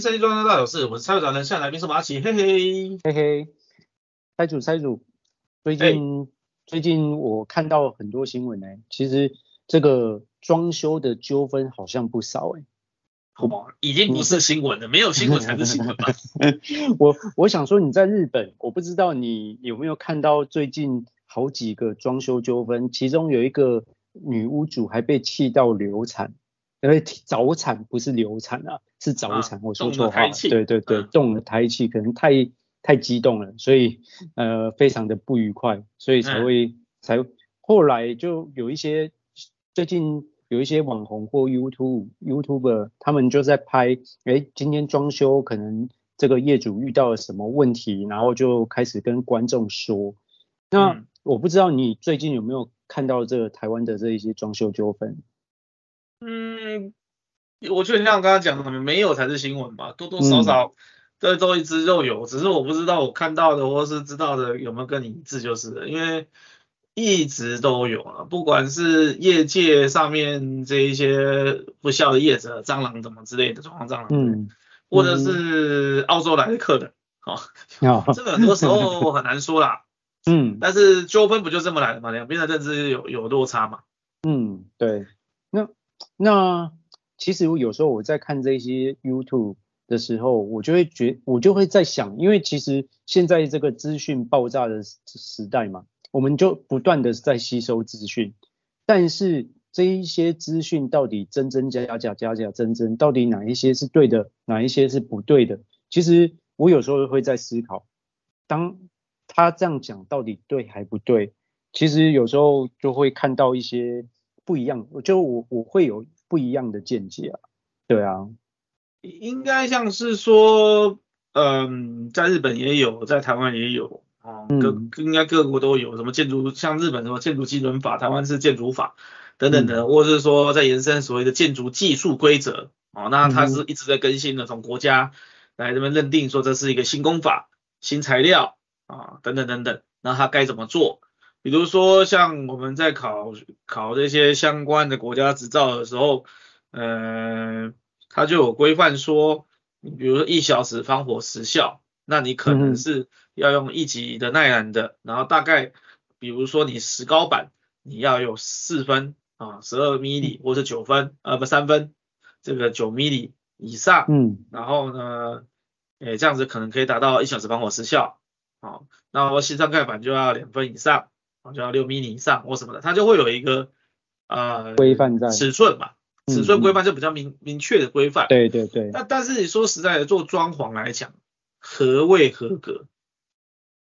专家大小事，我是蔡主任，现在来宾是马奇，嘿嘿嘿嘿。蔡主蔡主，最近、欸、最近我看到很多新闻呢、欸，其实这个装修的纠纷好像不少哎、欸。哦，已经不是新闻了，没有新闻才是新闻吧？我我想说你在日本，我不知道你有没有看到最近好几个装修纠纷，其中有一个女屋主还被气到流产。因为早产不是流产啊，是早产，啊、我说错话。对对对，动了胎气，可能太太激动了，所以呃非常的不愉快，所以才会、嗯、才后来就有一些最近有一些网红或 YouTube YouTuber 他们就在拍，哎，今天装修可能这个业主遇到了什么问题，然后就开始跟观众说。那、嗯、我不知道你最近有没有看到这个台湾的这一些装修纠纷？嗯，我觉得像我刚刚讲的，没有才是新闻吧，多多少少这都一只肉有，只是我不知道我看到的或是知道的有没有跟你一致就是了，因为一直都有啊，不管是业界上面这一些不孝的业者，蟑螂怎么之类的，状况蟑螂，嗯，或者是澳洲来的客人，哈、哦，这个很多时候很难说啦，嗯，但是纠纷不就这么来的嘛，两边的认知有有落差嘛，嗯，对，那。其实我有时候我在看这些 YouTube 的时候，我就会觉，我就会在想，因为其实现在这个资讯爆炸的时代嘛，我们就不断的在吸收资讯，但是这一些资讯到底真真假假，假假真真，到底哪一些是对的，哪一些是不对的？其实我有时候会在思考，当他这样讲到底对还不对？其实有时候就会看到一些。不一样，我就我我会有不一样的见解啊，对啊，应该像是说，嗯，在日本也有，在台湾也有啊，各、嗯、应该各国都有，什么建筑，像日本什么建筑基准法，台湾是建筑法等等的，嗯、或者是说在延伸所谓的建筑技术规则哦，那它是一直在更新的，从国家来这边认定说这是一个新工法、新材料啊等等等等，那它该怎么做？比如说，像我们在考考这些相关的国家执照的时候，呃，它就有规范说，你比如说一小时防火时效，那你可能是要用一级的耐燃的，嗯、然后大概比如说你石膏板，你要有四分啊，十二 mm 或者九分，呃，不三分，这个九 mm 以上，嗯，然后呢，诶，这样子可能可以达到一小时防火时效，好，那我西装盖板就要两分以上。就要六 mm 以上或什么的，它就会有一个呃规范在尺寸嘛，尺寸规范就比较明、嗯、明确的规范。对对对。那但是你说实在的，做装潢来讲，何谓合格？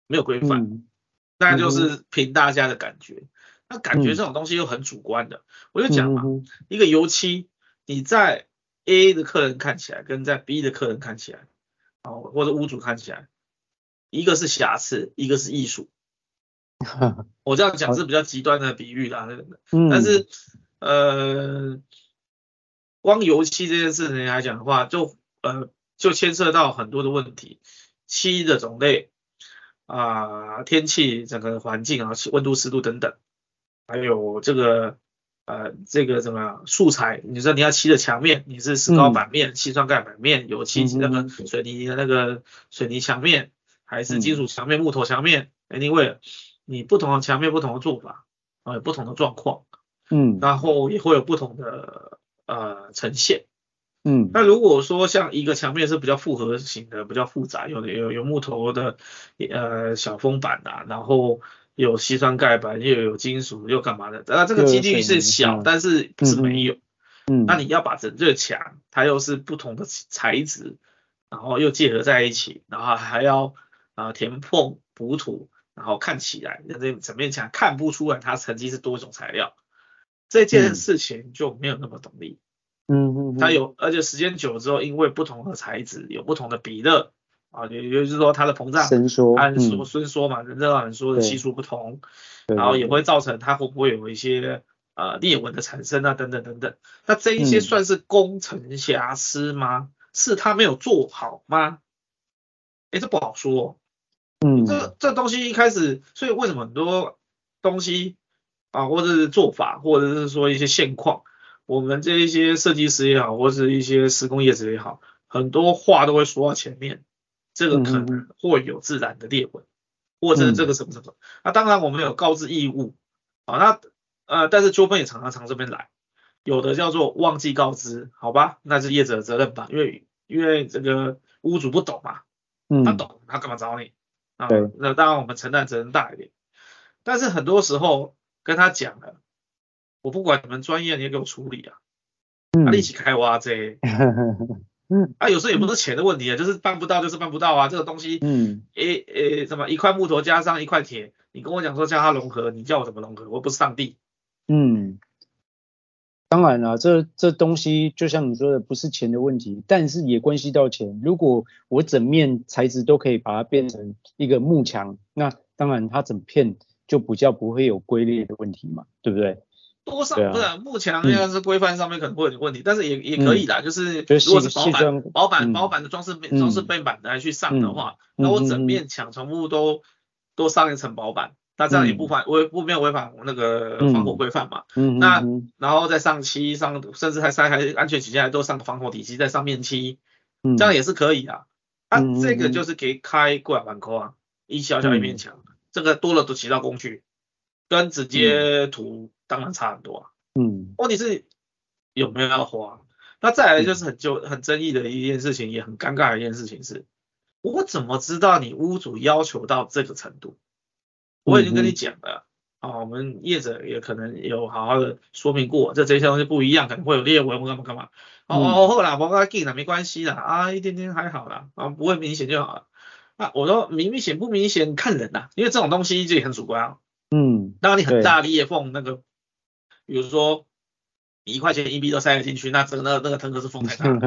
没有规范，嗯、那就是凭大家的感觉。嗯、那感觉这种东西又很主观的，嗯、我就讲嘛，嗯、一个油漆，你在 A 的客人看起来，跟在 B 的客人看起来，哦，或者屋主看起来，一个是瑕疵，一个是艺术。我这样讲是比较极端的比喻啦，嗯、但是呃，光油漆这件事情来讲的话，就呃就牵涉到很多的问题，漆的种类啊、呃，天气整个环境啊，温度湿度等等，还有这个呃这个什么素材，你说你要漆的墙面，你是石膏板面、漆酸钙板面、油漆那个水泥的那个水泥墙面，还是金属墙面、木头墙面，anyway。你不同的墙面，不同的做法，啊，有不同的状况，嗯，然后也会有不同的呃呈现，嗯，那如果说像一个墙面是比较复合型的，比较复杂，有的有有木头的呃小封板呐、啊，然后有西酸盖板，又有金属，又干嘛的，那这个几率是小，但是不是没有，嗯，嗯，那你要把整个墙，它又是不同的材质，然后又结合在一起，然后还要啊、呃、填缝补土。然后看起来，那这整面墙看不出来它曾经是多种材料，这件事情就没有那么容易。嗯嗯，它有，而且时间久了之后，因为不同的材质有不同的比热啊，也就是说它的膨胀、伸缩、按缩、伸缩嘛，热胀冷缩的系数不同，然后也会造成它会不会有一些呃裂纹的产生啊，等等等等。那这一些算是工程瑕疵吗？是它没有做好吗？哎，这不好说。嗯，这这东西一开始，所以为什么很多东西啊，或者是做法，或者是说一些现况，我们这一些设计师也好，或是一些施工业者也好，很多话都会说到前面，这个可能会有自然的裂纹，或者这个什么什么。那当然我们有告知义务啊，那呃，但是纠纷也常常从这边来，有的叫做忘记告知，好吧，那是业者的责任吧，因为因为这个屋主不懂嘛，他懂，他干嘛找你啊？那当然我们承担责任大一点，但是很多时候跟他讲了。我不管你们专业，你也给我处理啊！啊，一起开挖这，啊，有时候也不是钱的问题啊，就是办不到，就是办不到啊。这个东西，嗯，诶诶，什么一块木头加上一块铁，你跟我讲说叫它融合，你叫我怎么融合？我不是上帝。嗯，当然了，这这东西就像你说的，不是钱的问题，但是也关系到钱。如果我整面材质都可以把它变成一个幕墙，那当然它整片就比较不会有龟裂的问题嘛，对不对？多少不是幕墙那样是规范上面可能会有点问题，但是也也可以啦，就是如果是薄板薄板薄板的装饰面装饰背板来去上的话，那我整面墙全部都都上一层薄板，那这样也不违违不没有违反那个防火规范嘛。那然后再上漆上，甚至还塞还安全起见，还都上个防火体漆在上面漆，这样也是可以啊。啊，这个就是给开过来板扣啊，一小小一面墙，这个多了都起到工具，跟直接涂。当然差很多啊，嗯，问题是有没有要花？那再来就是很就很争议的一件事情，也很尴尬的一件事情是，我怎么知道你屋主要求到这个程度？我已经跟你讲了，啊、哦，我们业者也可能有好好的说明过，这这些东西不一样，可能会有裂纹，干嘛干嘛。哦哦，后来我跟他讲了，没关系啦，啊，一点点还好啦，啊，不会明显就好了。啊，我说明明显不明显看人呐、啊，因为这种东西就很主观啊。嗯，当然你很大的裂缝那个。比如说，你一块钱硬币都塞得进去，那这个那个那个腾格是缝太大了，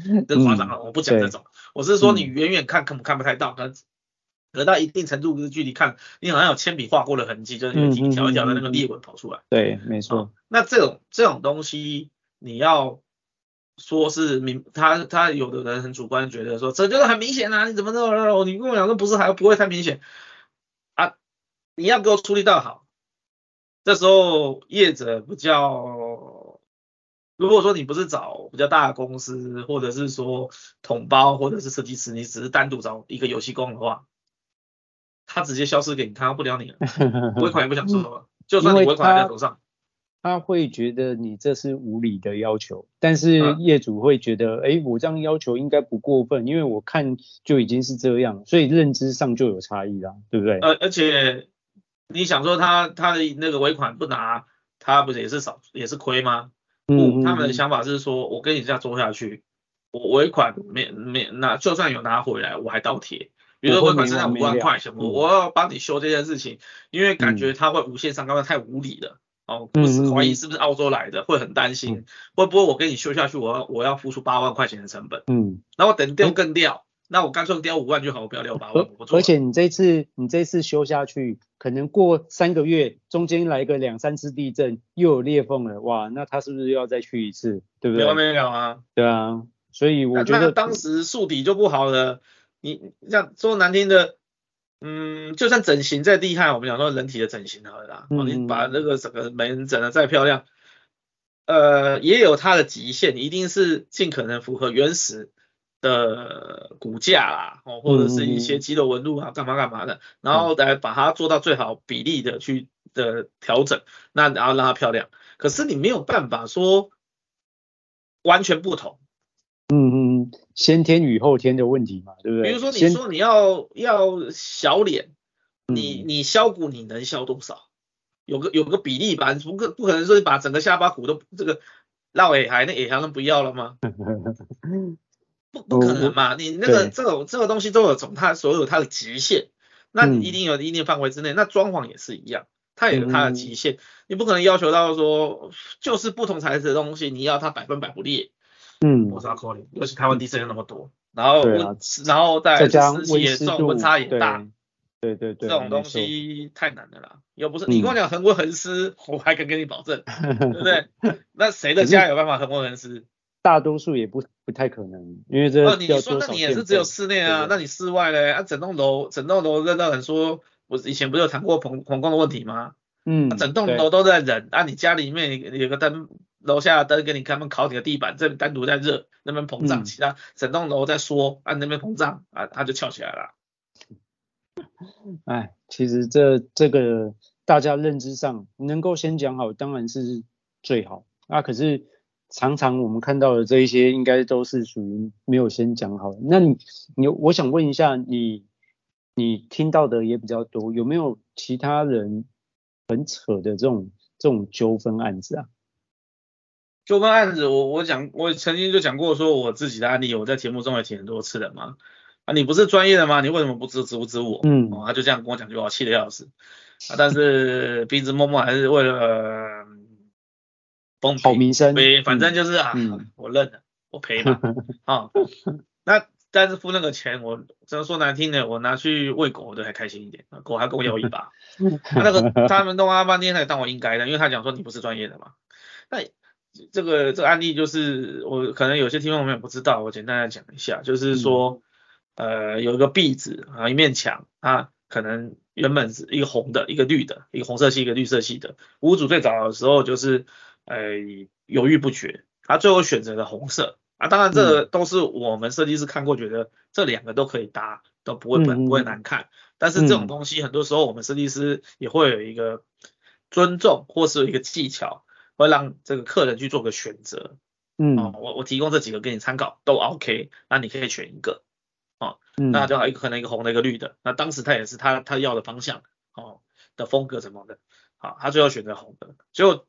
这夸张了。我不讲这种，我是说你远远看可能看不太到，可得到一定程度的距离看，你好像有铅笔画过的痕迹，就是有一条一条的那个裂纹跑出来。对，没错。那这种这种东西，你要说是明，他他有的人很主观觉得说这就是很明显啊，你怎么这么，你跟我讲说不是还不会太明显啊？你要给我处理到好。这时候业者比较，如果说你不是找比较大的公司，或者是说统包，或者是设计师，你只是单独找一个油漆工的话，他直接消失给你，他不了你了，尾款也不想收了，就算你尾款还在头上，他会觉得你这是无理的要求，但是业主会觉得，哎、嗯，我这样要求应该不过分，因为我看就已经是这样，所以认知上就有差异啦，对不对？而而且。你想说他他的那个尾款不拿，他不是也是少也是亏吗？不，他们的想法是说，我跟你这样做下去，我尾款没没拿，就算有拿回来，我还倒贴。比如说尾款剩下五万块钱，我我要帮你修这件事情，因为感觉他会无限上纲，太无理了。哦，不是怀疑是不是澳洲来的，会很担心，会不会我给你修下去，我要我要付出八万块钱的成本？嗯，那我等掉更掉。那我干脆掉五万就好，我不要掉八万。而且你这次你这次修下去，可能过三个月，中间来个两三次地震，又有裂缝了，哇，那他是不是又要再去一次？对不对？没完没了啊。对啊，所以我觉得当时树底就不好了。你像说难听的，嗯，就算整形再厉害，我们讲说人体的整形好了啦，嗯、你把那个整个门整的再漂亮，呃，也有它的极限，一定是尽可能符合原始。的骨架啦，哦，或者是一些肌肉纹路啊，干嘛干嘛的，然后来把它做到最好比例的去的调整，那然后让它漂亮。可是你没有办法说完全不同，嗯嗯，先天与后天的问题嘛，对不对？比如说你说你要要小脸，你你削骨你能削多少？有个有个比例吧，不可不可能说把整个下巴骨都这个绕耳还那耳还能不要了吗？不不可能嘛，你那个这种这个东西都有总它所有它的极限，那你一定有一定范围之内，那装潢也是一样，它也有它的极限，你不可能要求到说就是不同材质的东西，你要它百分百不裂，嗯，我知道可能，尤其台湾地震又那么多，然后然后再湿气也重，温差也大，对对对，这种东西太难了啦，又不是你跟我讲恒温恒湿，我还敢跟你保证，对不对？那谁的家有办法恒温恒湿？大多数也不不太可能，因为这。哦，你说那你也是只有室内啊？那你室外嘞？啊，整栋楼，整栋楼认到很说，我以前不是有谈过棚棚工的问题吗？嗯，整栋楼都在忍，啊，你家里面有个灯楼下的灯给你开门，烤你的地板，这边单独在热，那边膨胀，其他整栋楼在缩，啊那边膨胀，啊它就翘起来了。哎，其实这这个大家认知上能够先讲好，当然是最好。啊，可是常常我们看到的这一些，应该都是属于没有先讲好。那你你，我想问一下，你你听到的也比较多，有没有其他人很扯的这种这种纠纷案子啊？纠纷案子我，我我讲，我曾经就讲过，说我自己的案例，我在节目中也提很多次的嘛。啊，你不是专业的吗？你为什么不支支不支我？嗯，哦，他就这样跟我讲句话，气得要死。啊，但是 鼻子摸摸还是为了风好名声，反正就是啊，嗯、我认了，我赔嘛。啊，那但是付那个钱，我真说难听的，我拿去喂狗，我都还开心一点，狗还跟我要一把。那个他们弄阿半天，他也当我应该的，因为他讲说你不是专业的嘛。那这个这个案例就是我可能有些听众朋友不知道，我简单来讲一下，就是说。嗯呃，有一个壁纸啊，一面墙，啊可能原本是一个红的，一个绿的，一个红色系，一个绿色系的。屋主最早的时候就是呃犹豫不决，他最后选择了红色啊。当然，这都是我们设计师看过，觉得这两个都可以搭，都不会不会难看。但是这种东西很多时候我们设计师也会有一个尊重，或是有一个技巧，会让这个客人去做个选择。嗯，哦我我提供这几个给你参考，都 OK，那你可以选一个。哦，那就好一个可能一个红的，一个绿的。那当时他也是他他要的方向，哦的风格什么的，好，他最后选择红的。结果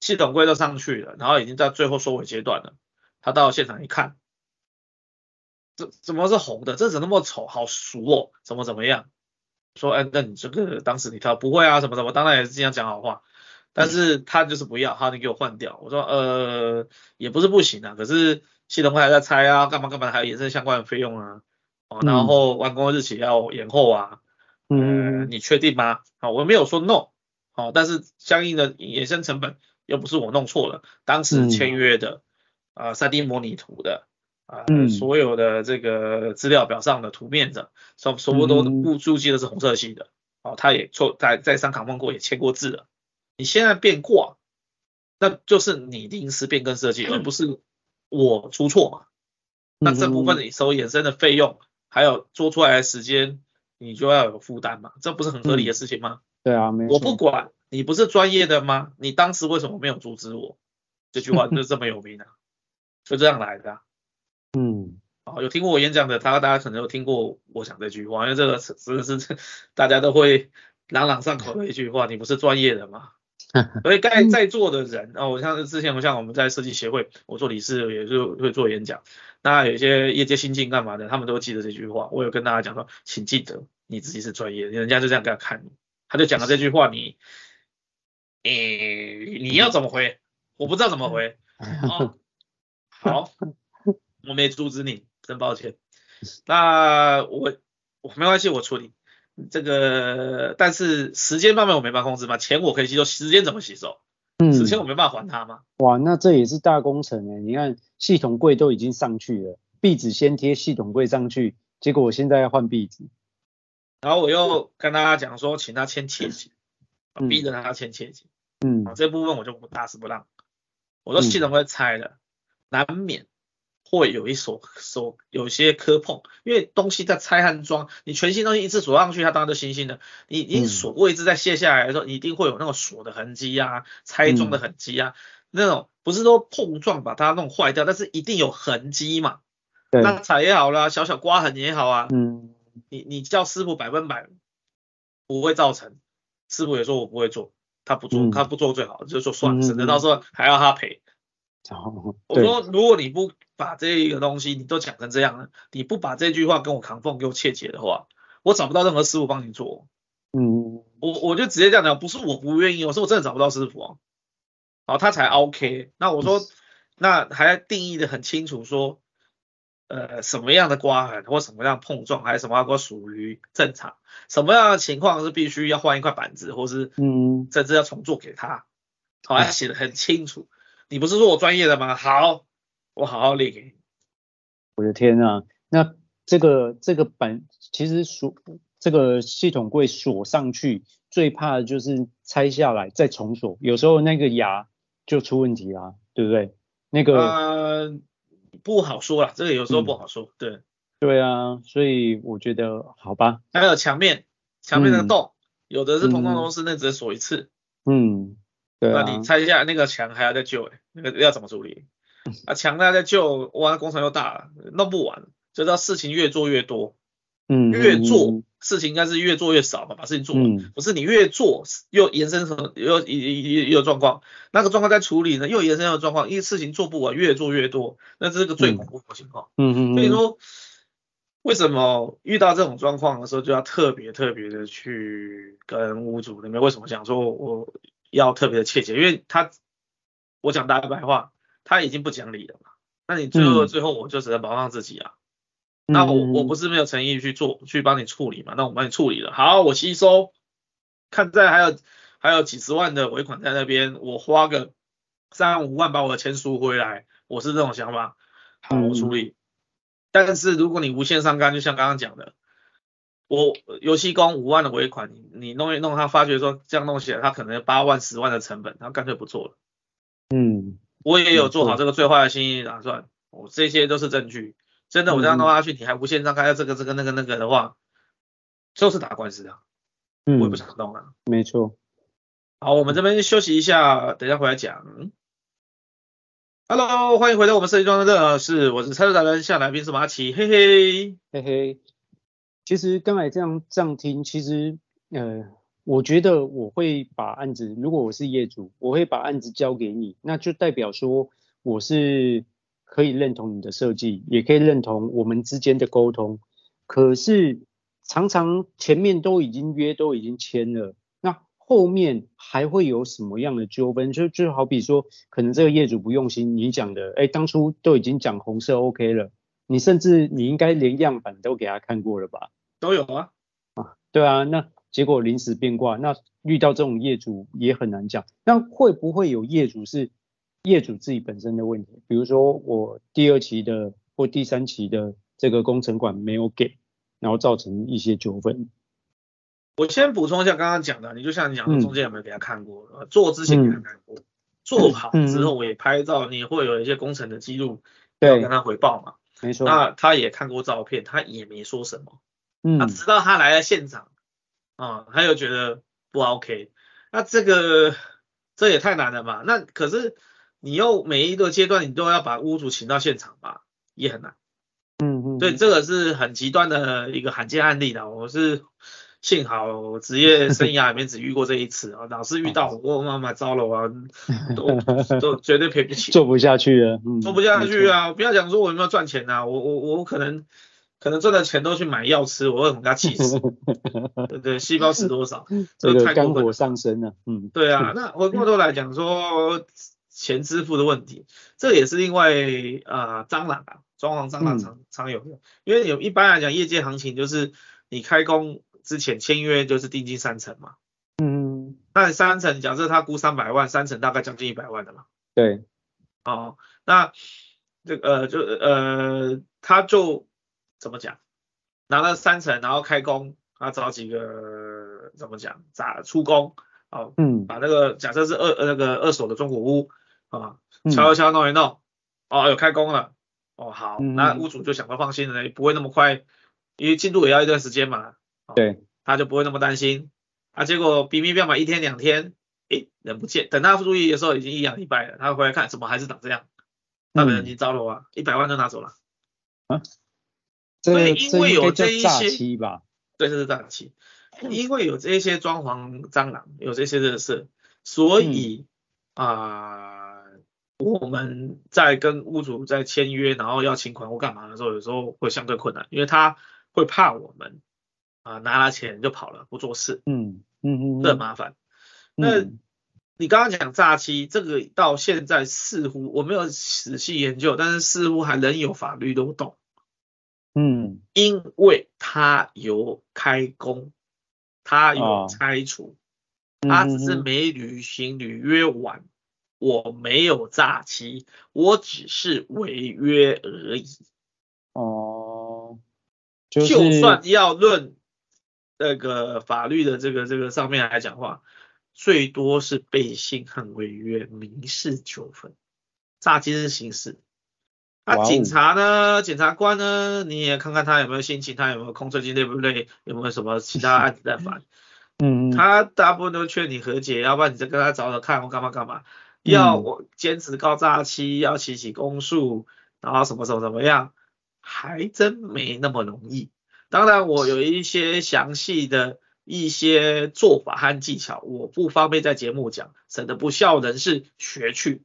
系统柜都上去了，然后已经在最后收尾阶段了。他到现场一看，这怎么是红的？这怎么那么丑？好俗哦，怎么怎么样？说，哎，那你这个当时你挑不会啊？什么什么？当然也是这样讲好话，但是他就是不要，好，你给我换掉。我说，呃，也不是不行啊，可是。系统会还在拆啊，干嘛干嘛，还有衍生相关的费用啊，哦，然后完工日期要延后啊，嗯、呃，你确定吗？啊，我没有说 no，好，但是相应的衍生成本又不是我弄错了，当时签约的啊，三 D 模拟图的啊，嗯、所有的这个资料表上的图面的，所所有都不注记的是红色系的，哦，他也错在在商卡问过也签过字了，你现在变卦，那就是你临时变更设计，而不是。我出错嘛？那这部分你收衍生的费用，还有做出来的时间，你就要有负担嘛？这不是很合理的事情吗？对啊。我不管你不是专业的吗？你当时为什么没有阻止我？这句话就这么有名啊，就这样来的。嗯，好，有听过我演讲的，他大家可能有听过我讲这句话，因为这个真的是 大家都会朗朗上口的一句话，你不是专业的吗？所以该在座的人哦，我像是之前我像我们在设计协会，我做理事也是会做演讲。那有些业界新进干嘛的，他们都记得这句话。我有跟大家讲说，请记得你自己是专业，人家就这样给他看你。他就讲了这句话，你，诶，你要怎么回？我不知道怎么回。哦，好，我没阻止你，真抱歉。那我我没关系，我处理。这个，但是时间方面我没办法控制嘛，钱我可以吸收，时间怎么吸收？嗯，时间我没办法还他吗？哇，那这也是大工程哎！你看系统柜都已经上去了，壁纸先贴系统柜上去，结果我现在要换壁纸，然后我又跟大家讲说，请他签切结，嗯、逼着他签切结，嗯，这部分我就不打死不让。我说系统会拆了，嗯、难免。会有一手手有些磕碰，因为东西在拆和装，你全新东西一次锁上去，它当然就新新的。你你锁过一次再卸下来的时候，你一定会有那种锁的痕迹啊，拆装的痕迹啊，嗯、那种不是说碰撞把它弄坏掉，但是一定有痕迹嘛。对那踩也好啦，小小刮痕也好啊。嗯。你你叫师傅百分百不会造成，师傅也说我不会做，他不做，嗯、他不做最好，就说算了，省得到时候还要他赔。我说，如果你不把这一个东西你都讲成这样了，你不把这句话跟我扛缝给我切结的话，我找不到任何师傅帮你做。嗯，我我就直接这样讲，不是我不愿意，我说我真的找不到师傅啊。然后他才 OK。那我说，那还要定义的很清楚，说，呃，什么样的刮痕或什么样的碰撞，还是什么样的属于正常，什么样的情况是必须要换一块板子，或是嗯，甚至要重做给他，好，还写的很清楚。你不是说我专业的吗？好，我好好列给你。我的天啊，那这个这个板其实锁这个系统柜锁上去，最怕的就是拆下来再重锁。有时候那个牙就出问题啦，对不对？那个呃不好说啦，这个有时候不好说，嗯、对。对啊，所以我觉得好吧。还有墙面，墙面那个洞，嗯、有的是通通都是那只锁一次。嗯，对啊。那你猜一下那个墙还要再救哎，那个要怎么处理？啊，墙还要再救，哇，工程又大了，弄不完，就知道事情越做越多。嗯，越做事情应该是越做越少嘛，把事情做完，嗯、不是你越做又延伸成又一一一有状况，那个状况在处理呢，又延伸有状况，因为事情做不完，越做越多，那这是个最恐怖的情况。嗯嗯，所以说为什么遇到这种状况的时候就要特别特别的去跟屋主那边为什么想说我要特别的切切，因为他我讲大白话，他已经不讲理了嘛，那你最后、嗯、最后我就只能保障自己啊。那我我不是没有诚意去做，去帮你处理嘛？那我帮你处理了，好，我吸收。看在还有还有几十万的尾款在那边，我花个三五万把我的钱赎回来，我是这种想法。好，我处理。但是如果你无限上纲，就像刚刚讲的，我游戏工五万的尾款，你你弄一弄，他发觉说这样弄起来，他可能八万十万的成本，他干脆不做了。嗯，我也有做好这个最坏的心理打算，我这些都是证据。真的，我这样弄下去，嗯、你还无限张开，要这个这个那个那个的话，就是打官司的。嗯，我也不想动了。没错。好，我们这边休息一下，等一下回来讲。Hello，欢迎回到我们设计装的是，我是车主达人，下来宾是马奇，嘿嘿嘿嘿。其实刚才这样这样听，其实呃，我觉得我会把案子，如果我是业主，我会把案子交给你，那就代表说我是。可以认同你的设计，也可以认同我们之间的沟通，可是常常前面都已经约都已经签了，那后面还会有什么样的纠纷？就就好比说，可能这个业主不用心，你讲的，哎，当初都已经讲红色 OK 了，你甚至你应该连样板都给他看过了吧？都有啊，啊，对啊，那结果临时变卦，那遇到这种业主也很难讲，那会不会有业主是？业主自己本身的问题，比如说我第二期的或第三期的这个工程款没有给，然后造成一些纠纷。我先补充一下刚刚讲的，你就像你讲的，中间有没有给他看过？嗯、做之前给他看过，嗯、做好之后我也拍照，你会有一些工程的记录要跟他回报嘛？没错。那他也看过照片，他也没说什么。嗯。他直到他来了现场，啊、嗯，他又觉得不 OK，那这个这也太难了吧？那可是。你又每一个阶段你都要把屋主请到现场吧，也很难。嗯嗯。对，这个是很极端的一个罕见案例的。我是幸好职业生涯里面只遇过这一次啊，老是遇到 我妈妈糟了啊，都都绝对赔不起，做不下去了，嗯、做不下去啊！不要讲说我有没有赚钱啊，我我我可能可能赚的钱都去买药吃，我会很他气死。对对，细胞死多少？这个肝火上升了。嗯，对啊，那回过头来讲说。钱支付的问题，这也是另外啊、呃、蟑螂啊，装潢蟑螂常、嗯、常有的，因为有一般来讲业界行情就是你开工之前签约就是定金三成嘛，嗯，那你三成假设他估三百万，三成大概将近一百万的嘛，对，哦，那这个呃就呃他就怎么讲，拿了三成然后开工，他找几个怎么讲？咋出工，哦，嗯，把那个假设是二那个二手的中古屋。啊，敲一敲，弄一弄，嗯、哦，有开工了，哦，好，嗯、那屋主就想到放心了，也不会那么快，因为进度也要一段时间嘛，哦、对，他就不会那么担心，啊，结果明明要买一天两天，诶，人不见，等他注意的时候已经一两礼拜了，他回来看怎么还是长这样，那个人已经糟了啊，一百、嗯、万都拿走了，啊，所以因为有这一些，吧对，这是诈欺，因为有这些装潢蟑螂，有这些的事，所以啊。嗯呃我们在跟屋主在签约，然后要请款或干嘛的时候，有时候会相对困难，因为他会怕我们啊拿了钱就跑了，不做事，嗯嗯嗯，这很麻烦。那你刚刚讲诈欺，这个到现在似乎我没有仔细研究，但是似乎还仍有法律漏洞。嗯，因为他有开工，他有拆除，哦、他只是没履行履约完。我没有诈欺，我只是违约而已。哦，就是、就算要论那个法律的这个这个上面来讲话，最多是背信和违约民事纠纷，诈欺是刑事。那警察呢？检察官呢？你也看看他有没有心情，他有没有空，最近累不累，有没有什么其他案子在烦？嗯，他大部分都劝你和解，要不然你再跟他找找看，我干嘛干嘛？要我坚持告诈欺，要起起公诉，然后什么什么怎么样，还真没那么容易。当然，我有一些详细的一些做法和技巧，我不方便在节目讲，省得不孝人士学去。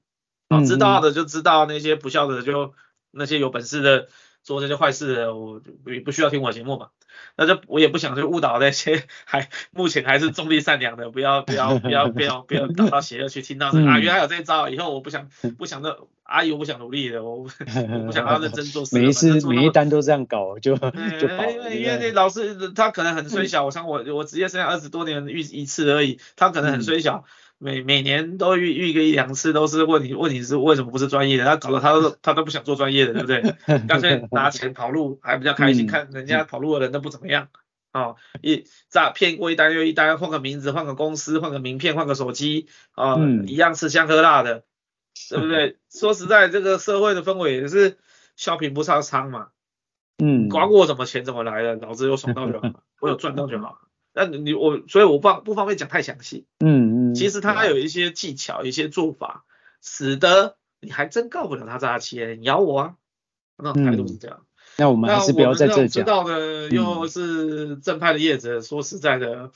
啊，知道的就知道，那些不孝的就。那些有本事的做这些坏事的，我也不需要听我节目嘛。那就我也不想去误导那些 还目前还是中立善良的，不要不要不要不要不要搞到邪恶去听到这个、啊，原来有这一招，以后我不想 不想的阿姨我不想努力的，我 我不想要认真做事。每一次每一单都这样搞就就跑。因为因为那老师他可能很虽小，我想我我职业生涯二十多年遇一次而已，他可能很虽小。嗯每每年都遇遇个一两次，都是问你问你是为什么不是专业的，他搞得他都他都不想做专业的，对不对？干脆拿钱跑路还比较开心，嗯、看人家跑路的人都不怎么样，哦，一诈骗过一单又一单，换个名字，换个公司，换个名片，换个手机，啊、一样吃香喝辣的，对不对？说实在，这个社会的氛围也是笑贫不笑娼嘛，嗯，管我什么钱怎么来的，老子有爽到就好，我有赚到就好。那你我所以我不方不方便讲太详细，嗯嗯，其实他还有一些技巧，一些做法，使得你还真告不了他诈欺，你咬我啊，那种态度是这样。那我们还是不要在这讲。知道的又是正派的叶子，说实在的，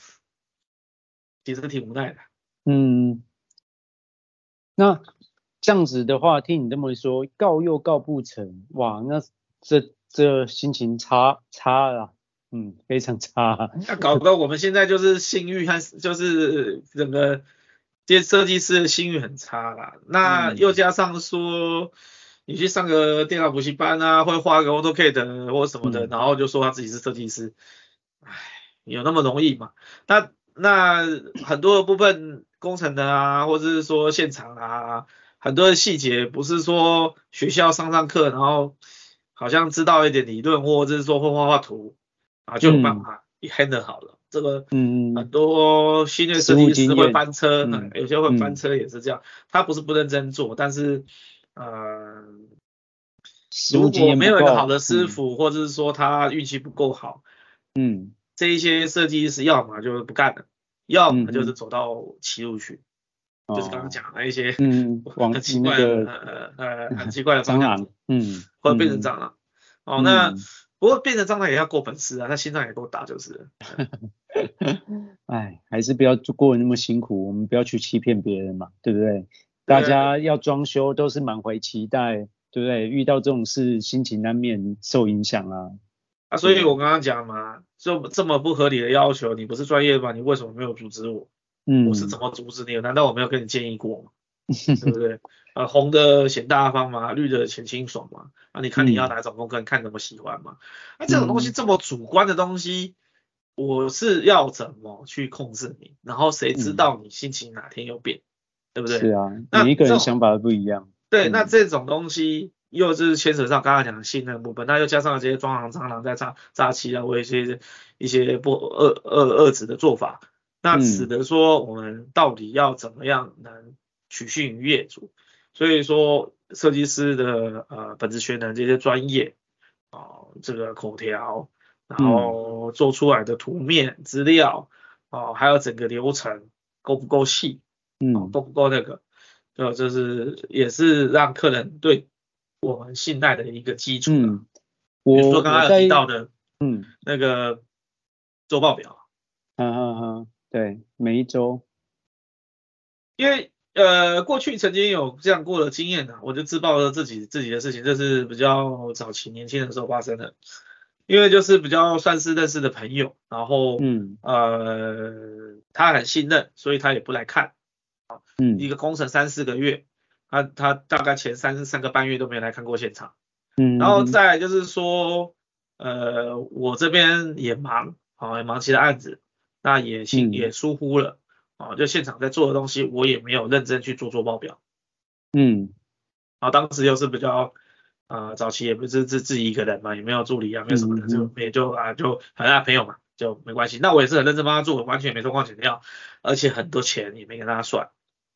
其实挺无奈的。嗯，那这样子的话，听你这么说，告又告不成，哇，那这这心情差差了。嗯，非常差。那搞得我们现在就是信誉和就是整个这些设计师的信誉很差啦。那又加上说，你去上个电脑补习班啊，会画个 AutoCAD 或什么的，然后就说他自己是设计师，唉，有那么容易吗？那那很多的部分工程的啊，或者是说现场啊，很多的细节不是说学校上上课，然后好像知道一点理论，或者是说会画画图。啊，就有办法一 handle 好了。这个，嗯，很多新锐设计师会翻车，嗯，有些会翻车也是这样。他不是不认真做，但是，呃，如果没有一个好的师傅，或者是说他运气不够好，嗯，这一些设计师要么就是不干了，要么就是走到歧路去，就是刚刚讲的一些，嗯，很奇怪的，呃呃，很奇怪的 方向，嗯，或者变成蟑螂。哦，那。不过变成蟑螂也要过本事啊，他心脏也够大就是。哎，还是不要过得那么辛苦，我们不要去欺骗别人嘛，对不对？大家要装修都是满怀期待，对不对？遇到这种事，心情难免受影响啊。啊，所以我刚刚讲嘛，这这么不合理的要求，你不是专业吗？你为什么没有阻止我？嗯，我是怎么阻止你的？难道我没有跟你建议过吗？对不对？呃，红的显大方嘛，绿的显清爽嘛。那、啊、你看你要哪种风格，嗯、看怎么喜欢嘛。那、啊、这种东西这么主观的东西，我是要怎么去控制你？然后谁知道你心情哪天又变，嗯、对不对？是啊，每一个人想法都不一样。对，那这种东西又是牵扯上刚刚讲的信任部分，那又加上这些装潢蟑螂在诈诈欺啊，或一些一些不恶恶恶质的做法，那使得说我们到底要怎么样能？取信于业主，所以说设计师的呃本职学能这些专业啊、呃，这个口条，然后做出来的图面资料啊、呃，还有整个流程够不够细，嗯，够不够那个，呃，这是也是让客人对我们信赖的一个基础。嗯，比如说刚刚提到的，嗯，那个做报表，嗯嗯嗯，对，每一周，因为。呃，过去曾经有这样过的经验呢，我就自曝了自己自己的事情，这是比较早期年轻的时候发生的，因为就是比较算是认识的朋友，然后嗯呃他很信任，所以他也不来看，啊嗯。一个工程三四个月，他他大概前三三个半月都没有来看过现场，嗯。然后再就是说呃我这边也忙啊也忙其他案子，那也心也疏忽了。啊，就现场在做的东西，我也没有认真去做做报表。嗯，啊，当时又是比较，啊、呃，早期也不是自自己一个人嘛，也没有助理啊，没有什么的，就也就啊就反正朋友嘛，就没关系。那我也是很认真帮他做，完全没说矿泉料，而且很多钱也没跟他算，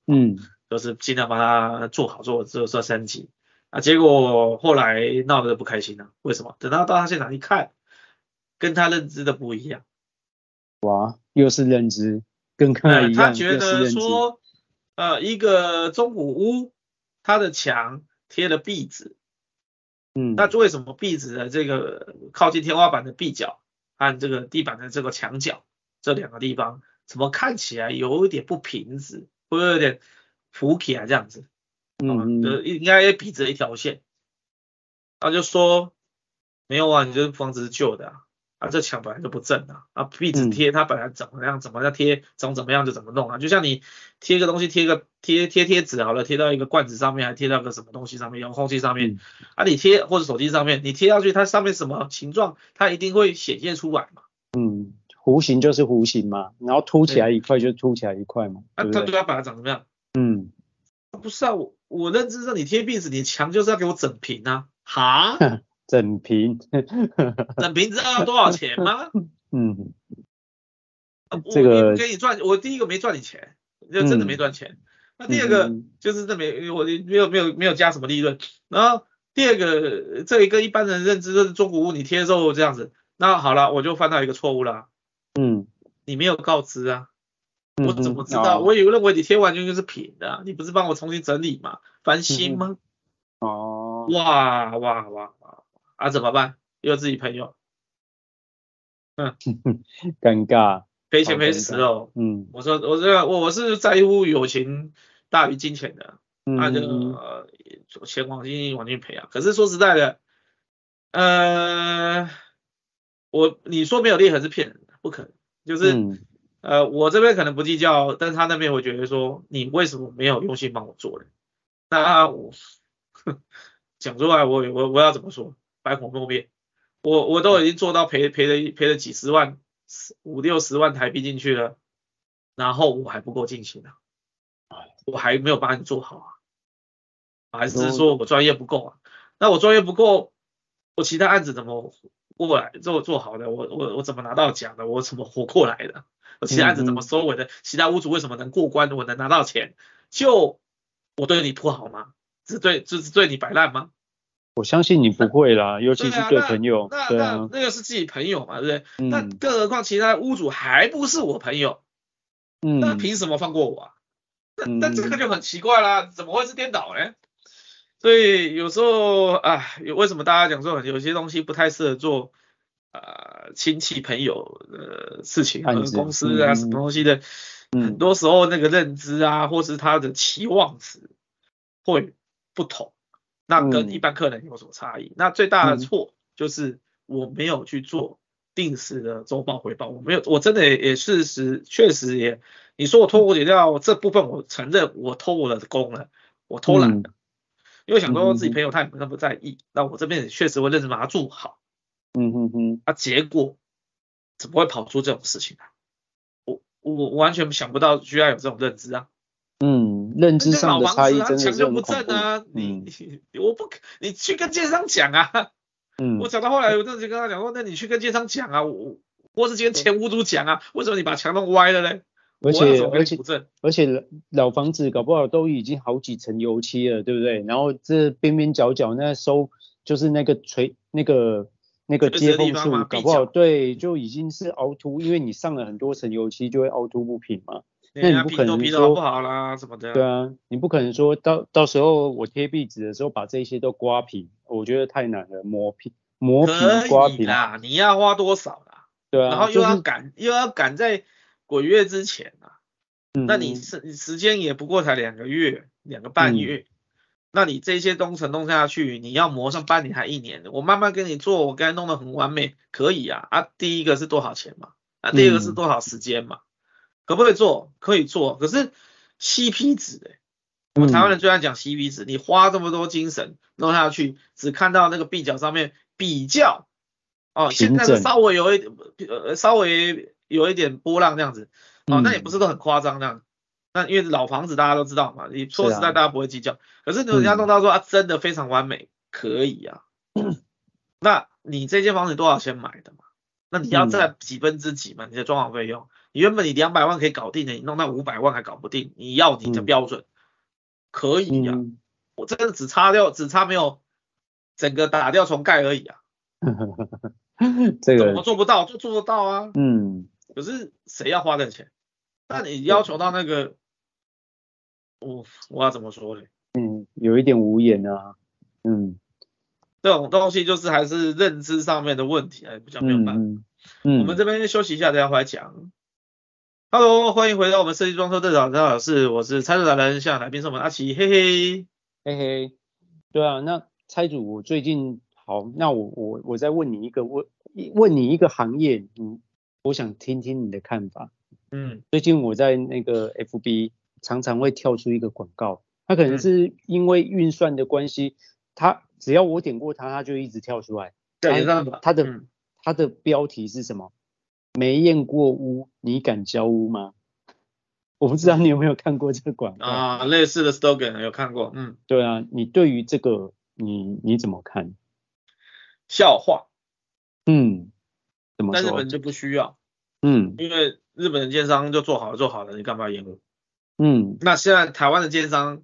嗯，就是尽量帮他做好做做做升级。啊，结果后来闹得不开心了，啊，为什么？等到到他现场一看，跟他认知的不一样。哇，又是认知，跟他一样，呃，他觉得说，呃，一个中古屋，它的墙贴了壁纸，嗯，那为什么壁纸的这个靠近天花板的壁角和这个地板的这个墙角这两个地方，怎么看起来有一点不平直，会有点浮起来这样子？嗯，就应该也笔直一条线，他就说没有啊，你这房子是旧的啊，啊这墙本来就不正啊，啊壁纸贴它本来怎么样怎么样贴，怎么怎么样就怎么弄啊，就像你贴个东西贴个贴贴贴纸好了，贴到一个罐子上面，还贴到个什么东西上面，遥控器上面，啊你贴或者手机上面，你贴上去它上面什么形状，它一定会显现出来嘛。嗯，弧形就是弧形嘛，然后凸起来一块就凸起来一块嘛。啊，它对它本来长什么样？嗯。不是啊，我我认知上你贴壁纸，你墙就是要给我整平啊，哈？整平，整平知道要多少钱吗？嗯，这个给你赚，我第一个没赚你钱，就真的没赚钱。嗯、那第二个就是这没我没有没有没有加什么利润。然后第二个，这一个一般人认知就是中古屋，你贴之后这样子，那好了，我就犯到一个错误了。嗯，你没有告知啊。我怎么知道？嗯、我以为认为你贴完就就是平的、啊，你不是帮我重新整理吗？翻新吗？嗯、哦，哇哇哇哇！啊怎么办？又自己朋友，嗯，尴尬，赔钱赔死哦。嗯，我说我这我我是在乎友情大于金钱的，那、嗯、就、呃、钱往进往进赔啊。可是说实在的，呃，我你说没有裂痕是骗人的，不可能，就是。嗯呃，我这边可能不计较，但是他那边会觉得说，你为什么没有用心帮我做呢？那我 讲出来我，我我我要怎么说？百口莫辩。我我都已经做到赔赔了赔了几十万，五六十万台币进去了，然后我还不够尽心啊，我还没有把你做好啊，还是说我专业不够啊？那我专业不够，我其他案子怎么过来做做好的？我我我怎么拿到奖的？我怎么活过来的？我其他案子怎么收尾的？其他屋主为什么能过关？我能拿到钱？就我对你不好吗？只对就是对你摆烂吗？我相信你不会啦，尤其是对朋友。那那那那个是自己朋友嘛，对不对？那更何况其他屋主还不是我朋友，嗯，那凭什么放过我啊？那那这个就很奇怪啦，怎么会是颠倒呢？所以有时候啊，为什么大家讲说有些东西不太适合做？呃，亲戚朋友的事情，和公司啊，什么东西的，嗯、很多时候那个认知啊，或是他的期望值会不同，那跟一般客人有所差异。嗯、那最大的错就是我没有去做定时的周报回报，我没有，我真的也也事实确实也，你说我偷工减料这部分，我承认我偷我的工了，我偷懒了，嗯、因为想说自己朋友他也不在意，嗯、那我这边也确实会认真把它做好。嗯哼哼，啊，结果怎么会跑出这种事情啊？我我完全想不到居然有这种认知啊！嗯，认知上的差异真的是很恐怖啊！你你我不你去跟建商讲啊！嗯，我讲到后来，我就跟他讲说，那你去跟建商讲啊！我或是跟前屋主讲啊！为什么你把墙弄歪了嘞？而且而且而且老房子搞不好都已经好几层油漆了，对不对？然后这边边角角那收就是那个垂那个。那个接缝处搞不好对，就已经是凹凸，因为你上了很多层油漆，就会凹凸不平嘛。那你不可能说不好啦什么的。对啊，你不可能说到到时候我贴壁纸的时候把这些都刮平，我觉得太难了，磨平磨平刮平啦，你要花多少啦？对啊，然后又要赶又要赶在鬼月之前啊，那你时时间也不过才两个月，两个半月。那你这些东程弄下去，你要磨上半年还一年，我慢慢跟你做，我该弄得很完美，可以啊。啊，第一个是多少钱嘛？啊，第二个是多少时间嘛？嗯、可不可以做？可以做，可是 CP 值哎，我们台湾人最爱讲 CP 值，嗯、你花这么多精神弄下去，只看到那个壁角上面比较，哦，现在是稍微有一点呃稍微有一点波浪这样子，哦，那也不是都很夸张这样。那因为老房子大家都知道嘛，你说实在大家不会计较。啊、可是人家弄到说啊，真的非常完美，可以啊。嗯、那你这间房子多少钱买的嘛？那你要占几分之几嘛？你的装潢费用，你原本你两百万可以搞定的，你弄到五百万还搞不定，你要你的标准，可以呀，我真的只差掉，只差没有整个打掉重盖而已啊。这个怎么做不到就做得到啊。嗯。可是谁要花这个钱？那你要求到那个，我我要怎么说呢？嗯，有一点无言啊。嗯。这种东西就是还是认知上面的问题，哎，比较没有办法。嗯，嗯我们这边休息一下，等下回来讲。Hello，欢迎回到我们设计装修队长张老师，我是拆除达人，现在来宾是我们阿奇，嘿嘿，嘿嘿。对啊，那拆主，我最近好，那我我我再问你一个问问你一个行业，嗯，我想听听你的看法。嗯，最近我在那个 FB 常常会跳出一个广告，它可能是因为运算的关系，它。只要我点过它，它就一直跳出来。对，它它的、嗯、它的标题是什么？没验过屋，你敢交屋吗？我不知道你有没有看过这个广告啊？类似的 slogan 有看过。嗯，对啊，你对于这个你你怎么看？笑话。嗯，怎么说？但日本就不需要。嗯，因为日本的奸商就做好了做好了，你干嘛验屋？嗯，那现在台湾的奸商。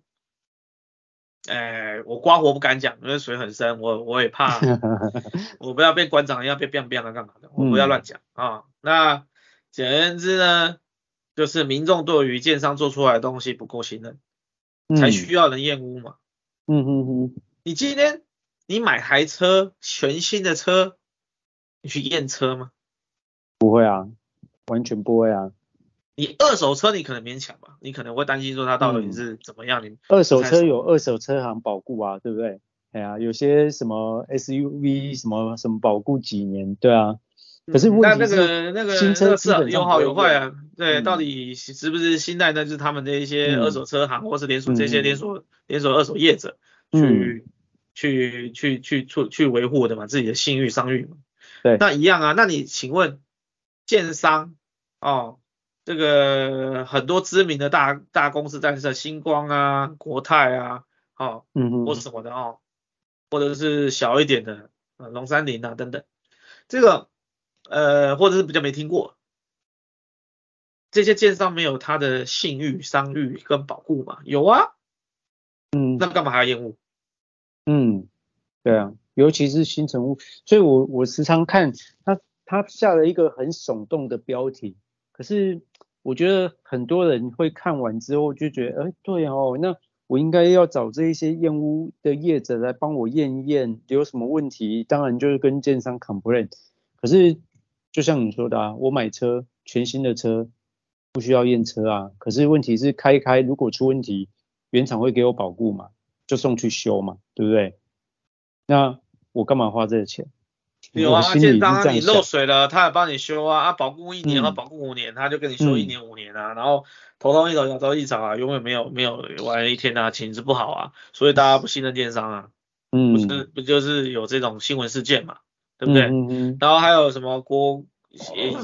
哎，我刮活不敢讲，因为水很深，我我也怕，我不要被馆长一样被变变了干嘛的，我不要乱讲啊。那简而言之呢，就是民众对于建商做出来的东西不够信任，嗯、才需要人验屋嘛。嗯嗯嗯。你今天你买台车，全新的车，你去验车吗？不会啊，完全不会啊。你二手车你可能勉强吧，你可能会担心说它到底是怎么样。嗯、你二手车有二手车行保固啊，对不对？哎呀、啊，有些什么 SUV 什么什么保固几年，对啊。可是问题是，嗯、那那个新车是有好有坏啊。对，嗯、到底是不是新代呢？就是他们的一些二手车行，嗯、或是连锁这些连锁、嗯、连锁二手业者去、嗯、去去去去去维护的嘛，自己的信誉商誉嘛。对。那一样啊，那你请问建商哦？这个很多知名的大大公司在这，新光啊、国泰啊，哦，嗯嗯，或是什么的哦，或者是小一点的，呃，龙山林啊等等，这个呃，或者是比较没听过，这些建商没有他的信誉、商誉跟保护嘛？有啊，嗯，那干嘛还要验屋？嗯，对啊，尤其是新城屋，所以我我时常看他他下了一个很耸动的标题，可是。我觉得很多人会看完之后就觉得，哎，对哦，那我应该要找这一些验屋的业者来帮我验一验，有什么问题，当然就是跟建商 complain。可是就像你说的啊，我买车全新的车不需要验车啊，可是问题是开一开如果出问题，原厂会给我保固嘛，就送去修嘛，对不对？那我干嘛花这个钱？有啊，建商啊，你漏水了，他也帮你修啊，啊，保固一年和保固五年，他就跟你修一年五年啊，然后头痛一头，脚痛一脚啊，永远没有没有玩一天啊，品质不好啊，所以大家不信任电商啊，嗯，不是不就是有这种新闻事件嘛，对不对？然后还有什么国，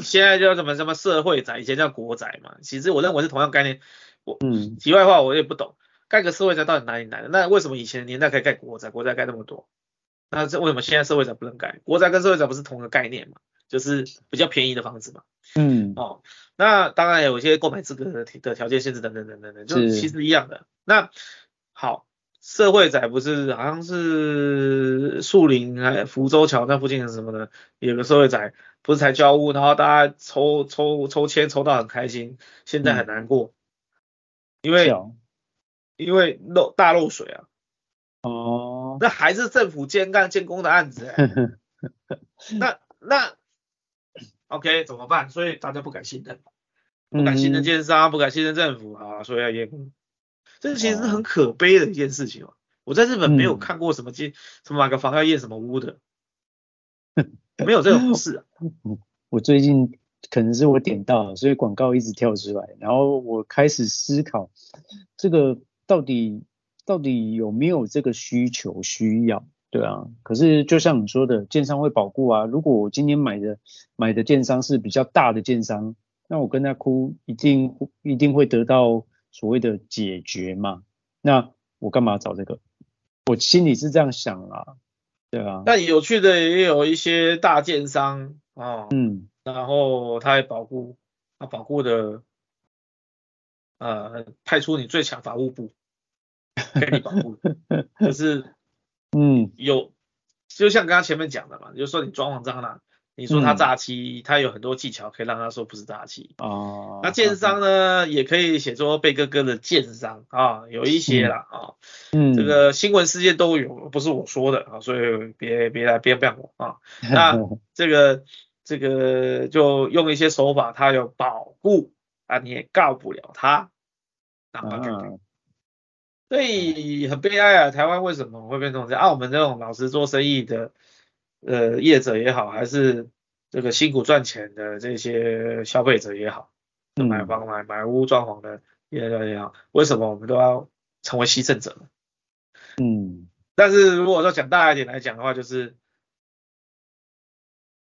现在叫什么什么社会宅，以前叫国宅嘛，其实我认为是同样概念。我嗯，题外话我也不懂，盖个社会宅到底哪里来的？那为什么以前年代可以盖国宅，国宅盖那么多？那这为什么现在社会宅不能盖？国宅跟社会宅不是同一个概念嘛？就是比较便宜的房子嘛。嗯。哦，那当然有一些购买资格的的条件限制等等等等等，就其实一样的。那好，社会宅不是好像是树林还福州桥那附近是什么的，有个社会宅不是才交屋，然后大家抽抽抽签抽到很开心，现在很难过，因为因为漏大漏水啊。哦，那还是政府监干监工的案子，那那 OK 怎么办？所以大家不敢信任，不敢信任建商，不敢信任政府啊，所以要验屋。这其实是很可悲的一件事情哦。我在日本没有看过什么建什么买个房要验什么屋的，没有这种事啊。我最近可能是我点到了，所以广告一直跳出来，然后我开始思考这个到底。到底有没有这个需求需要？对啊，可是就像你说的，建商会保固啊。如果我今天买的买的建商是比较大的建商，那我跟他哭，一定一定会得到所谓的解决嘛。那我干嘛找这个？我心里是这样想啊，对啊。但有趣的也有一些大建商，啊，嗯，然后他也保护，他保护的，呃，派出你最强法务部给你保护，可是，嗯，有，就像刚刚前面讲的嘛，就是说你装潢蟑螂。你说他诈欺，他、嗯、有很多技巧可以让他说不是诈欺。哦。那奸商呢，也可以写作贝哥哥的奸商啊，有一些啦啊。嗯。这个新闻事件都有，不是我说的啊，所以别别来编编我啊。那这个这个就用一些手法，他有保护啊，你也告不了他。啊。所以很悲哀啊，台湾为什么会变成这样？啊，我们这种老实做生意的。呃，业者也好，还是这个辛苦赚钱的这些消费者也好，买房买买屋装潢的业者也好，为什么我们都要成为牺牲者呢？嗯，但是如果说讲大一点来讲的话，就是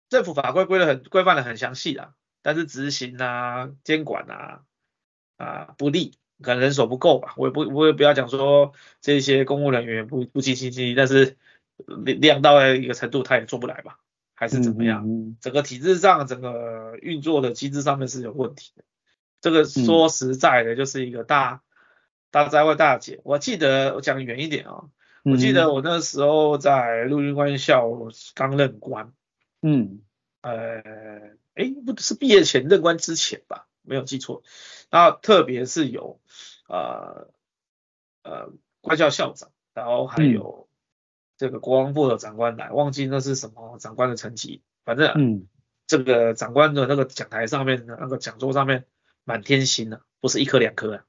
政府法规规的很规范的很详细啦，但是执行啊、监管啊啊不力，可能人手不够吧。我也不我也不要讲说这些公务人员不不尽心尽力，但是。量到一个程度，他也做不来吧？还是怎么样？整个体制上，整个运作的机制上面是有问题的。这个说实在的，就是一个大、嗯、大灾问大姐。我记得我讲远一点啊、哦，我记得我那时候在陆军官校刚任官，嗯，呃，哎，不是毕业前任官之前吧？没有记错。然后特别是有呃呃官校校长，然后还有、嗯。这个国防部的长官来，忘记那是什么长官的层级，反正，嗯，这个长官的那个讲台上面的那个讲座上面满天星的，不是一颗两颗啊，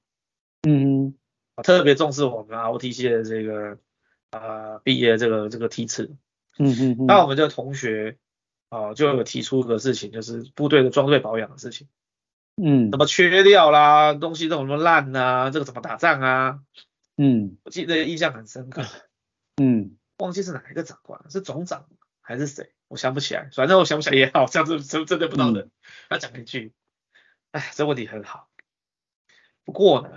嗯，特别重视我们 ROTC 的这个呃毕业这个这个梯次，嗯嗯嗯，那我们这个同学啊、呃、就有提出一个事情，就是部队的装备保养的事情，嗯，怎么缺料啦，东西都怎么烂啊，这个怎么打仗啊，嗯，我记得印象很深刻，嗯。忘记是哪一个长官，是总长还是谁？我想不起来，反正我想不起来也好，这样子真真的不知道的。他讲一句，哎，这问题很好。不过呢，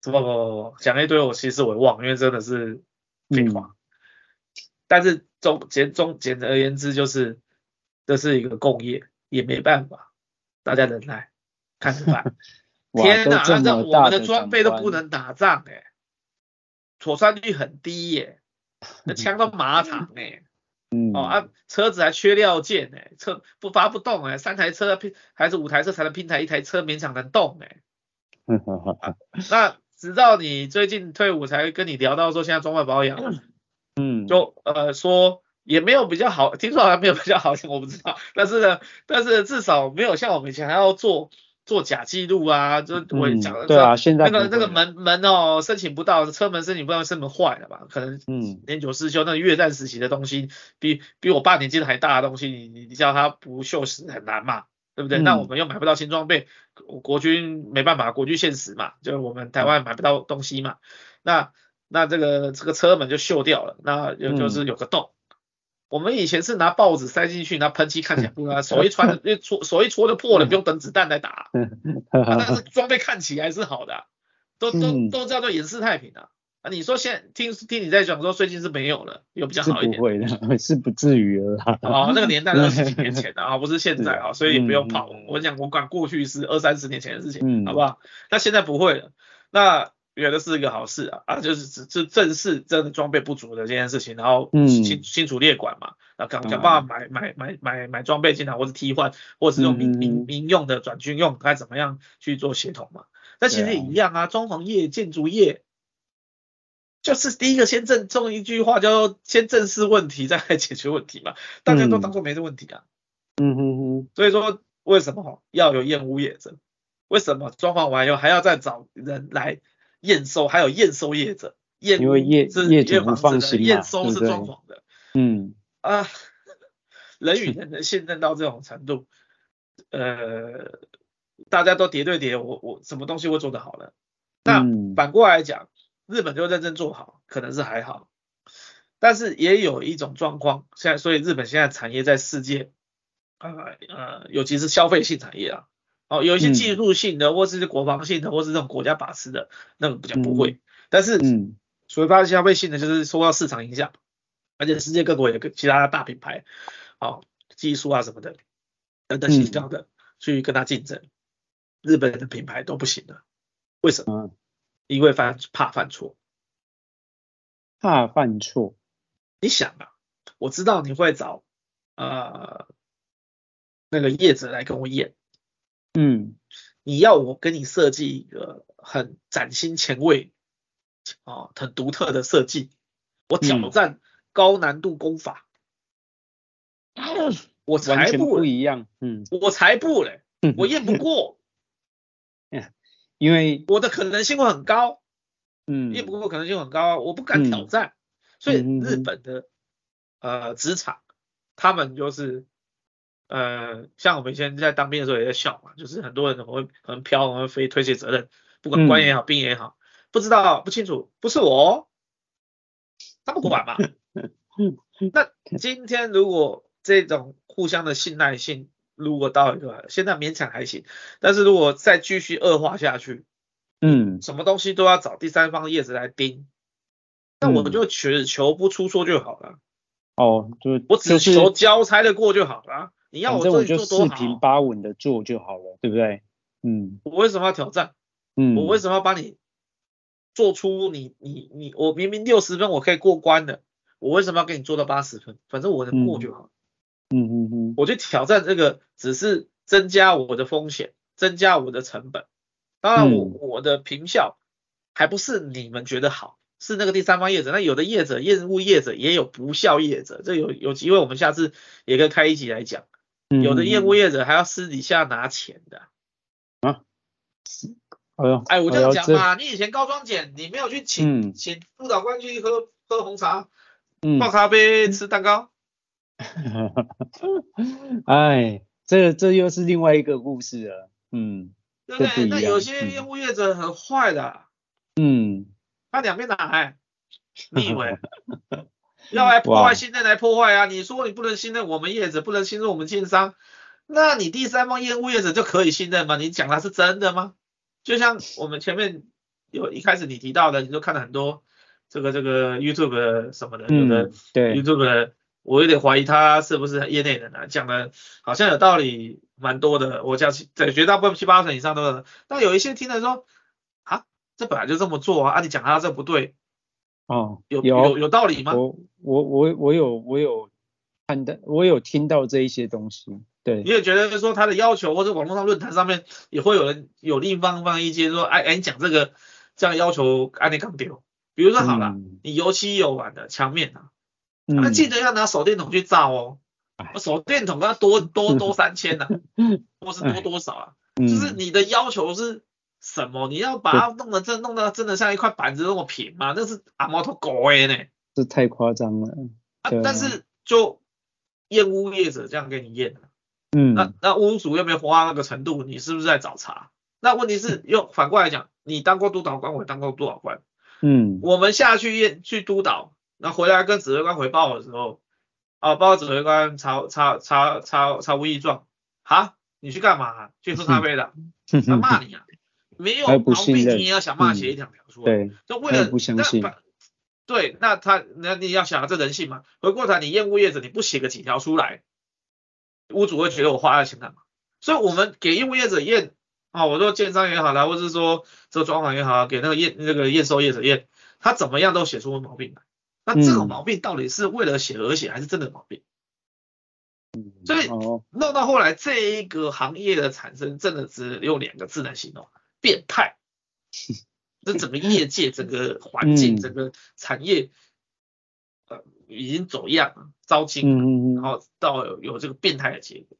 不不不不，讲一堆我其实我也忘，因为真的是废话。嗯、但是总简总简而言之就是，这是一个共业，也没办法，大家忍耐，看着办。天哪，那这我们的装备都不能打仗哎、欸。妥善率很低耶，那枪都马场哎，嗯，哦啊，车子还缺料件哎，车不发不动哎，三台车拼还是五台车才能拼台一台车勉强能动哎，嗯哈哈，那直到你最近退伍才跟你聊到说现在装备保养，嗯，就呃说也没有比较好，听说好像没有比较好，我不知道，但是呢，但是至少没有像我们以前还要做。做假记录啊，就我讲的、嗯，对啊，现在那个那个门门哦，申请不到，车门申请不到，车门坏了吧？可能嗯，年久失修，那个越战时期的东西，比比我爸年纪还大的东西，你你你叫他不锈蚀很难嘛，对不对？嗯、那我们又买不到新装备，国军没办法，国军现实嘛，就是我们台湾买不到东西嘛，那那这个这个车门就锈掉了，那有就是有个洞。嗯我们以前是拿报纸塞进去，拿喷漆看起来不 啊，手一穿，一戳手一戳就破了，不用等子弹来打。啊、但是装备看起来是好的、啊，都都都叫做掩饰太平啊。啊，你说现听听你在讲说最近是没有了，有比较好一点。是不会的，是不至于了。啊，那个年代 二十几年前的啊，不是现在啊，所以不用跑。嗯、我讲我管过去是二三十年前的事情，嗯、好不好？那现在不会了。那。觉得是一个好事啊啊，就是只是正视真的装备不足的这件事情，然后清清除列管嘛，啊，想想办法买买买买买装备进来，或者替换，或者是用民民民用的转军用，该怎么样去做协同嘛？那其实也一样啊，装潢业、建筑业，就是第一个先正中一句话叫做先正视问题，再来解决问题嘛，大家都当做没这问题啊。嗯哼哼，所以说为什么要有验屋业者？为什么装潢完以后还要再找人来？验收还有验收业者，验因为业是业主不放心，验收是装潢的，嗯啊，人与人的信任到这种程度，呃，大家都叠对叠，我我什么东西会做得好呢？那反过来讲，日本就认真做好，可能是还好，但是也有一种状况，现在所以日本现在产业在世界，呃呃，尤其是消费性产业啊。哦，有一些技术性的，嗯、或是国防性的，或是这种国家把持的，那个比较不会。嗯、但是，嗯，所发消费性的就是受到市场影响，而且世界各国有个其他的大品牌，哦，技术啊什么的等等形象的、嗯、去跟他竞争，日本的品牌都不行了。为什么？因为犯怕犯错，怕犯错。你想啊，我知道你会找呃那个业者来跟我验，嗯，你要我给你设计一个很崭新前卫啊，很独特的设计，我挑战高难度功法，嗯、我才不不一样，嗯，我才不嘞，我验不过，因为我的可能性会很高，嗯，验不过可能性很高，我不敢挑战。嗯所以日本的呃职场，他们就是呃像我们以前在当兵的时候也在笑嘛，就是很多人会可能飘，可能飞推卸责任，不管官也好，兵也好，不知道不清楚，不是我，他不管嘛。那今天如果这种互相的信赖性如果到一个现在勉强还行，但是如果再继续恶化下去，嗯，什么东西都要找第三方叶子来盯。那我们就只求不出错就好了。哦，就我只求交差的过就好了。你要我这里做多好？四平八稳的做就好了，对不对？嗯。我为什么要挑战？嗯。我为什么要帮你做出你你你我明明六十分我可以过关的，我为什么要给你做到八十分？反正我能过就好。嗯嗯嗯。我去挑战这个只是增加我的风险，增加我的成本。当然我我的评效还不是你们觉得好。是那个第三方业者，那有的业者业务业者也有不效业者，这有有机会我们下次也可以开一集来讲。有的业务业者还要私底下拿钱的啊。哎呦，哎，我这样讲嘛，你以前高装检，你没有去请请督导官去喝喝红茶、泡咖啡、吃蛋糕。哎，这这又是另外一个故事了。嗯，对不对？那有些业务业者很坏的。嗯。他两边打来，你以为 要来破坏信任来破坏啊？你说你不能信任我们业者，不能信任我们建商，那你第三方业务业者就可以信任吗？你讲的是真的吗？就像我们前面有一开始你提到的，你就看了很多这个这个 YouTube 什么的，有的对 YouTube 的，我有点怀疑他是不是业内人啊？讲的好像有道理蛮多的，我讲在绝大部分七八成以上都是，但有一些听了说啊。这本来就这么做啊！啊，你讲他这不对，哦，有有有道理吗？我我我我有我有看到，我有听到这一些东西，对。你也觉得说他的要求，或者网络上论坛上面也会有人有另一方方意见，说，哎哎，你讲这个这样要求，按你刚丢。比如说好了，嗯、你油漆有完的墙面啊，那、嗯、记得要拿手电筒去照哦。我手电筒要多多多三千呐，或是多多少啊？嗯、就是你的要求是。什么？你要把它弄得真弄得真的像一块板子那么平吗？那是阿猫头狗哎呢，这太夸张了。啊，但是就验屋业者这样给你验的，嗯，那那屋主又没有花那个程度，你是不是在找茬？那问题是又反过来讲，你当过督导官，我也当过督导官，嗯，我们下去验去督导，那回来跟指挥官回报的时候，啊，报告指挥官查查查查查无异状，哈，你去干嘛？去喝咖啡的，他骂你啊。没有毛病，你也要想办法写一条条出来。对，就为了不相信。对，那他那你要想这人性嘛？回过头你厌恶业者，你不写个几条出来，屋主会觉得我花了钱干嘛？所以我们给厌恶业者验啊，我说建商也好啦，或者是说这个装潢也好，给那个验那个验收业者验，他怎么样都写出毛病来。那这种毛病到底是为了写而写，还是真的毛病？嗯，所以弄到后来这一个行业的产生，真的只有两个字来形容。变态，这整个业界、整个环境、整个产业，呃，已经走样了，糟心，然后到有有这个变态的结果。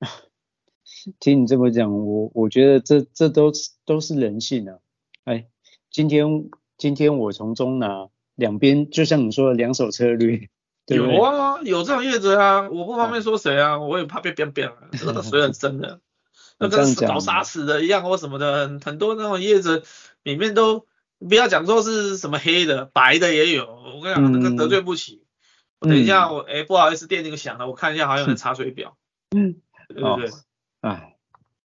听你这么讲，我我觉得这这都是都是人性啊。哎，今天今天我从中拿两边，就像你说的两手策略，有啊，有这种业者啊，我不方便说谁啊，我也怕被变变了，这个水很深的。那跟搞杀死的一样或什么的，很很多那种叶子里面都不要讲说是什么黑的，白的也有。我跟你讲，那个得罪不起。我等一下我哎、欸、不好意思电那个响了，我看一下好像有人查水表。嗯，对不对？哎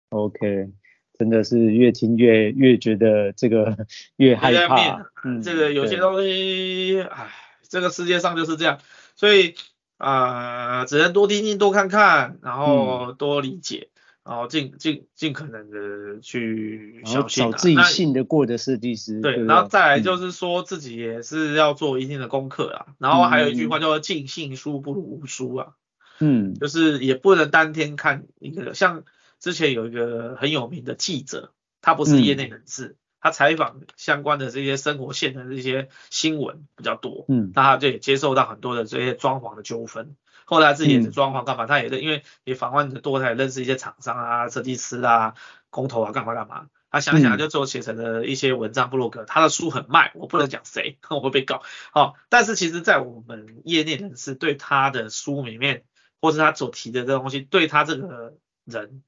，OK，真的是越听越越觉得这个越害怕。嗯，这个有些东西，哎，这个世界上就是这样，所以。呃，只能多听听、多看看，然后多理解，嗯、然后尽尽尽可能的去找自己信得过的设计师。对，对对然后再来就是说自己也是要做一定的功课啊。嗯、然后还有一句话叫做“尽信书不如无书”啊。嗯，就是也不能当天看一个，像之前有一个很有名的记者，他不是业内人士。嗯他采访相关的这些生活线的这些新闻比较多，嗯，那他就也接受到很多的这些装潢的纠纷。后来自己也是装潢干嘛，嗯、他也是因为也访问的多，他也认识一些厂商啊、设计师啊、工头啊干嘛干嘛。他想想就做写成了一些文章、部落格。他的书很卖，我不能讲谁，我会被告。好，但是其实在我们业内人士对他的书里面，或是他所提的这个东西，对他这个人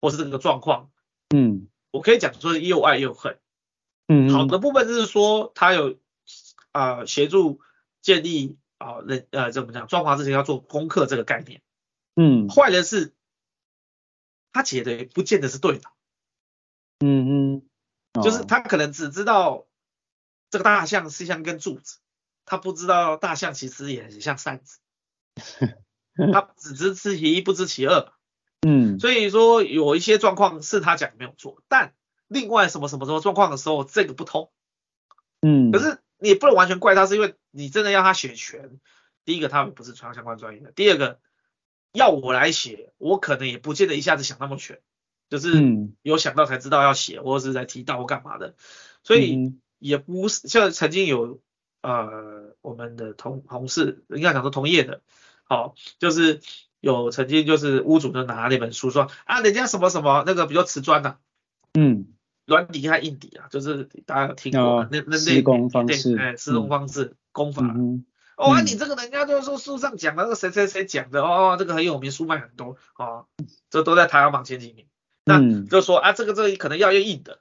或是这个状况，嗯。我可以讲说是又爱又恨，嗯，好的部分就是说他有啊、呃、协助建立啊人呃怎么讲装潢之前要做功课这个概念，嗯，坏的是他写的也不见得是对的，嗯嗯，哦、就是他可能只知道这个大象是像一根柱子，他不知道大象其实也很像扇子，他只知其一不知其二。嗯，所以说有一些状况是他讲没有错，但另外什么什么什么状况的时候，这个不通。嗯，可是你也不能完全怪他，是因为你真的要他写全。第一个他们不是传相关专业的，第二个要我来写，我可能也不见得一下子想那么全，就是有想到才知道要写，或者是在提到或干嘛的，所以也不是像曾经有呃我们的同同事应该讲说同业的，好就是。有曾经就是屋主就拿那本书说啊，人家什么什么那个比较瓷砖呐，嗯，软底和硬底啊，就是大家有听过那那那施工方式，哎，施工方式工法，哦，你这个人家就是说书上讲的那个谁谁谁讲的哦，这个很有名，书卖很多哦，这都在排行榜前几名，那就说啊，这个这个可能要用硬的，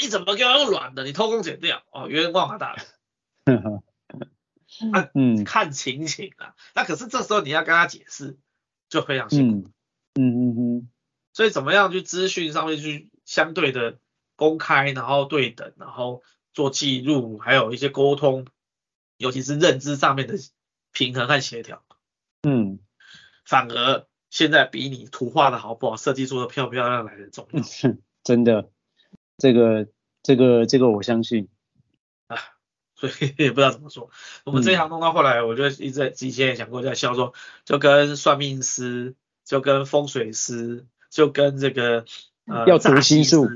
你怎么给我用软的？你偷工减料哦，冤枉啊大人，啊，嗯，看情形啊，那可是这时候你要跟他解释。就非常辛苦，嗯。嗯嗯嗯，所以怎么样去资讯上面去相对的公开，然后对等，然后做记录，还有一些沟通，尤其是认知上面的平衡和协调，嗯，反而现在比你图画的好不好，设计做的漂不漂亮来的重要，真的，这个这个这个我相信。啊。所以也不知道怎么说，我们这一行弄到后来，我就一直在之前也讲过，在笑说，就跟算命师，就跟风水师，就跟这个呃要读心术，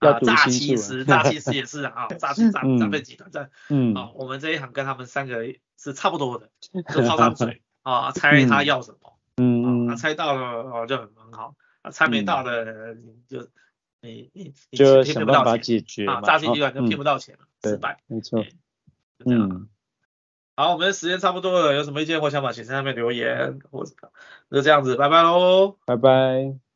要诈欺师，诈欺师也是啊，诈欺诈诈骗集团在，嗯，啊，我们这一行跟他们三个是差不多的，就靠张嘴啊，猜他要什么，嗯，啊，猜到了哦就很很好，啊，猜没到的你就你你你就想办法解决啊，诈欺集团就骗不到钱了，失败，没错。嗯，好，我们的时间差不多了，有什么意见或想法，请在下面留言，或者就这样子，拜拜喽，拜拜。